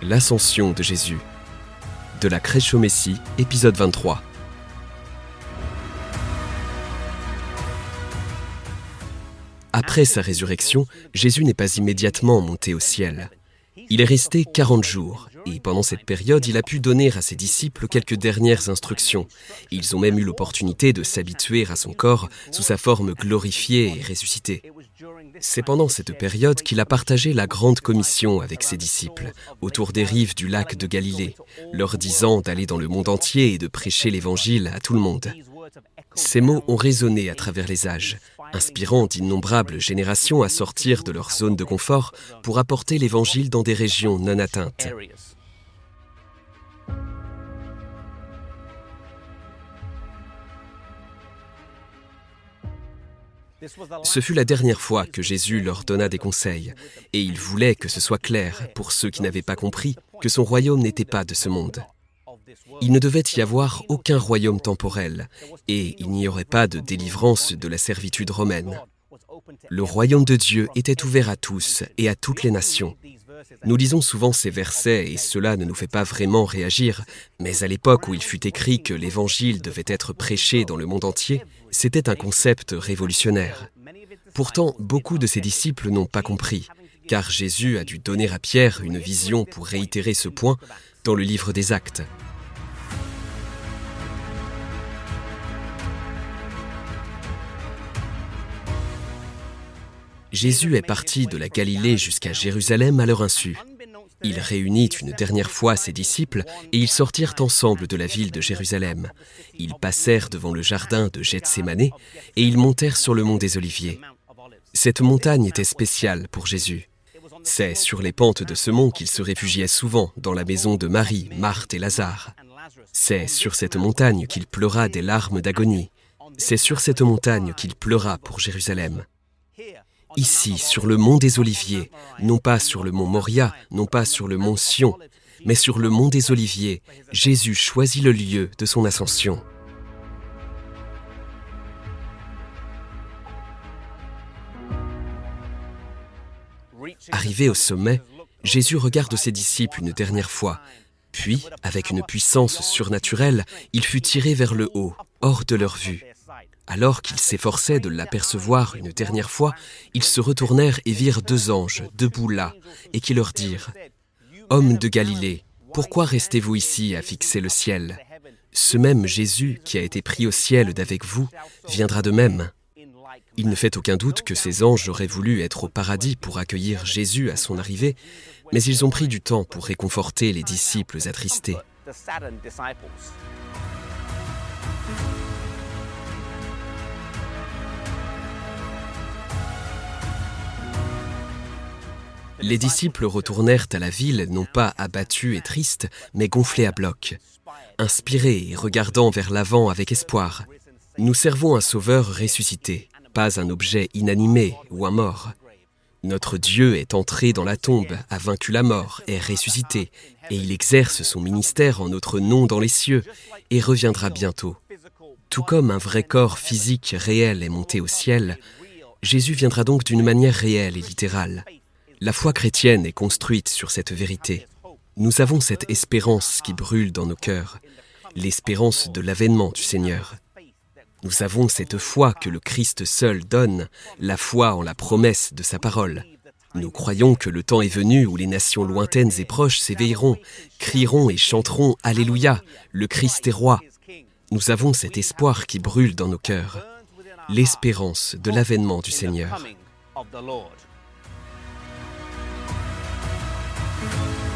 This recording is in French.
L'ascension de Jésus. De la crèche au Messie, épisode 23. Après sa résurrection, Jésus n'est pas immédiatement monté au ciel. Il est resté 40 jours, et pendant cette période, il a pu donner à ses disciples quelques dernières instructions. Ils ont même eu l'opportunité de s'habituer à son corps sous sa forme glorifiée et ressuscitée. C'est pendant cette période qu'il a partagé la grande commission avec ses disciples, autour des rives du lac de Galilée, leur disant d'aller dans le monde entier et de prêcher l'Évangile à tout le monde. Ces mots ont résonné à travers les âges, inspirant d'innombrables générations à sortir de leur zone de confort pour apporter l'Évangile dans des régions non atteintes. Ce fut la dernière fois que Jésus leur donna des conseils, et il voulait que ce soit clair pour ceux qui n'avaient pas compris que son royaume n'était pas de ce monde. Il ne devait y avoir aucun royaume temporel, et il n'y aurait pas de délivrance de la servitude romaine. Le royaume de Dieu était ouvert à tous et à toutes les nations. Nous lisons souvent ces versets et cela ne nous fait pas vraiment réagir, mais à l'époque où il fut écrit que l'Évangile devait être prêché dans le monde entier, c'était un concept révolutionnaire. Pourtant, beaucoup de ses disciples n'ont pas compris, car Jésus a dû donner à Pierre une vision pour réitérer ce point dans le livre des actes. Jésus est parti de la Galilée jusqu'à Jérusalem à leur insu. Il réunit une dernière fois ses disciples et ils sortirent ensemble de la ville de Jérusalem. Ils passèrent devant le jardin de Gethsémané et ils montèrent sur le mont des Oliviers. Cette montagne était spéciale pour Jésus. C'est sur les pentes de ce mont qu'il se réfugiait souvent dans la maison de Marie, Marthe et Lazare. C'est sur cette montagne qu'il pleura des larmes d'agonie. C'est sur cette montagne qu'il pleura pour Jérusalem ici, sur le mont des Oliviers, non pas sur le mont Moria, non pas sur le mont Sion, mais sur le mont des Oliviers, Jésus choisit le lieu de son ascension. Arrivé au sommet, Jésus regarde ses disciples une dernière fois, puis, avec une puissance surnaturelle, il fut tiré vers le haut, hors de leur vue. Alors qu'ils s'efforçaient de l'apercevoir une dernière fois, ils se retournèrent et virent deux anges debout là, et qui leur dirent Hommes de Galilée, pourquoi restez-vous ici à fixer le ciel? Ce même Jésus qui a été pris au ciel d'avec vous viendra de même. Il ne fait aucun doute que ces anges auraient voulu être au paradis pour accueillir Jésus à son arrivée, mais ils ont pris du temps pour réconforter les disciples attristés. Les disciples retournèrent à la ville non pas abattus et tristes, mais gonflés à bloc, inspirés et regardant vers l'avant avec espoir. Nous servons un sauveur ressuscité, pas un objet inanimé ou un mort. Notre Dieu est entré dans la tombe, a vaincu la mort, est ressuscité, et il exerce son ministère en notre nom dans les cieux, et reviendra bientôt. Tout comme un vrai corps physique réel est monté au ciel, Jésus viendra donc d'une manière réelle et littérale. La foi chrétienne est construite sur cette vérité. Nous avons cette espérance qui brûle dans nos cœurs, l'espérance de l'avènement du Seigneur. Nous avons cette foi que le Christ seul donne, la foi en la promesse de sa parole. Nous croyons que le temps est venu où les nations lointaines et proches s'éveilleront, crieront et chanteront Alléluia, le Christ est roi. Nous avons cet espoir qui brûle dans nos cœurs, l'espérance de l'avènement du Seigneur. Thank you.